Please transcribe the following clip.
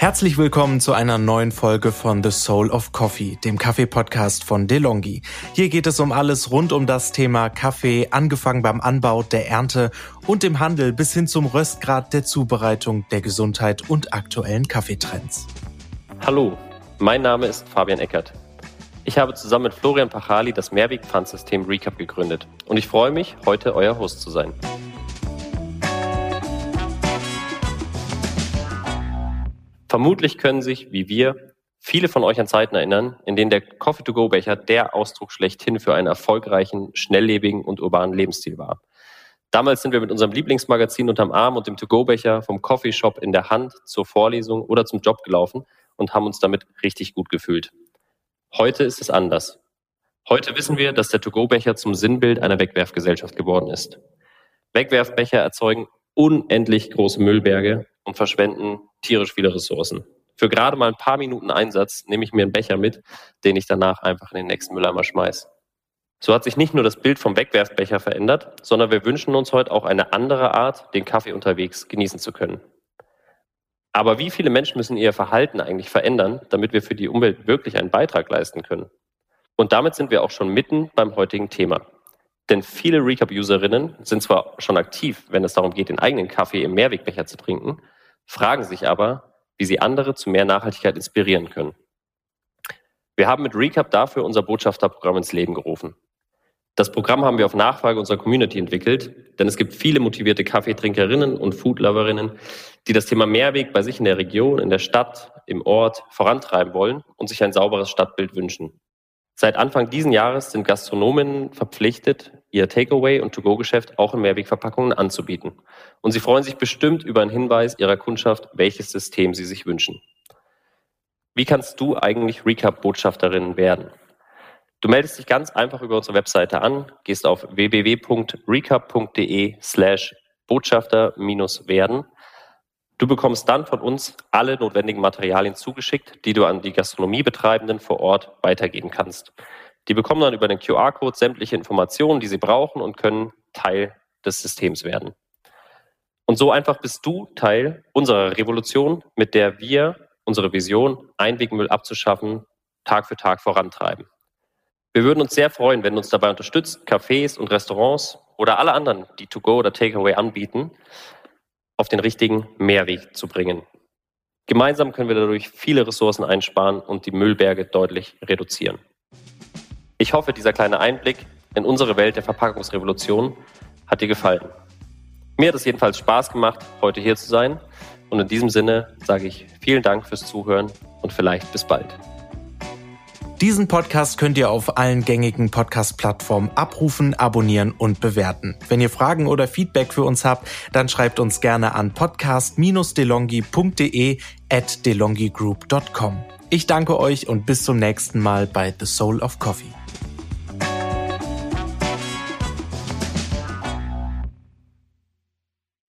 Herzlich willkommen zu einer neuen Folge von The Soul of Coffee, dem Kaffee-Podcast von DeLonghi. Hier geht es um alles rund um das Thema Kaffee, angefangen beim Anbau, der Ernte und dem Handel bis hin zum Röstgrad, der Zubereitung, der Gesundheit und aktuellen Kaffeetrends. Hallo, mein Name ist Fabian Eckert. Ich habe zusammen mit Florian Pachali das Mehrweg-Pfandsystem Recap gegründet und ich freue mich, heute euer Host zu sein. Vermutlich können sich, wie wir, viele von euch an Zeiten erinnern, in denen der Coffee-to-Go-Becher der Ausdruck schlechthin für einen erfolgreichen, schnelllebigen und urbanen Lebensstil war. Damals sind wir mit unserem Lieblingsmagazin unterm Arm und dem To-Go-Becher vom Coffeeshop in der Hand zur Vorlesung oder zum Job gelaufen und haben uns damit richtig gut gefühlt. Heute ist es anders. Heute wissen wir, dass der To-Go-Becher zum Sinnbild einer Wegwerfgesellschaft geworden ist. Wegwerfbecher erzeugen unendlich große Müllberge und verschwenden tierisch viele Ressourcen. Für gerade mal ein paar Minuten Einsatz nehme ich mir einen Becher mit, den ich danach einfach in den nächsten Mülleimer schmeiße. So hat sich nicht nur das Bild vom Wegwerfbecher verändert, sondern wir wünschen uns heute auch eine andere Art, den Kaffee unterwegs genießen zu können. Aber wie viele Menschen müssen ihr Verhalten eigentlich verändern, damit wir für die Umwelt wirklich einen Beitrag leisten können? Und damit sind wir auch schon mitten beim heutigen Thema. Denn viele Recap-Userinnen sind zwar schon aktiv, wenn es darum geht, den eigenen Kaffee im Mehrwegbecher zu trinken, fragen sich aber, wie sie andere zu mehr Nachhaltigkeit inspirieren können. Wir haben mit Recap dafür unser Botschafterprogramm ins Leben gerufen. Das Programm haben wir auf Nachfrage unserer Community entwickelt, denn es gibt viele motivierte Kaffeetrinkerinnen und Foodloverinnen, die das Thema Mehrweg bei sich in der Region, in der Stadt, im Ort vorantreiben wollen und sich ein sauberes Stadtbild wünschen. Seit Anfang diesen Jahres sind Gastronomen verpflichtet, ihr Takeaway- und To-Go-Geschäft auch in Mehrwegverpackungen anzubieten. Und sie freuen sich bestimmt über einen Hinweis ihrer Kundschaft, welches System sie sich wünschen. Wie kannst du eigentlich Recap-Botschafterin werden? Du meldest dich ganz einfach über unsere Webseite an, gehst auf www.recap.de slash Botschafter-werden. Du bekommst dann von uns alle notwendigen Materialien zugeschickt, die du an die Gastronomiebetreibenden vor Ort weitergeben kannst. Die bekommen dann über den QR-Code sämtliche Informationen, die sie brauchen und können Teil des Systems werden. Und so einfach bist du Teil unserer Revolution, mit der wir unsere Vision, Einwegmüll abzuschaffen, Tag für Tag vorantreiben. Wir würden uns sehr freuen, wenn du uns dabei unterstützt, Cafés und Restaurants oder alle anderen, die To-Go oder Takeaway anbieten, auf den richtigen Mehrweg zu bringen. Gemeinsam können wir dadurch viele Ressourcen einsparen und die Müllberge deutlich reduzieren. Ich hoffe, dieser kleine Einblick in unsere Welt der Verpackungsrevolution hat dir gefallen. Mir hat es jedenfalls Spaß gemacht, heute hier zu sein. Und in diesem Sinne sage ich vielen Dank fürs Zuhören und vielleicht bis bald. Diesen Podcast könnt ihr auf allen gängigen Podcast-Plattformen abrufen, abonnieren und bewerten. Wenn ihr Fragen oder Feedback für uns habt, dann schreibt uns gerne an podcast-delongi.de at delongigroup.com. Ich danke euch und bis zum nächsten Mal bei The Soul of Coffee.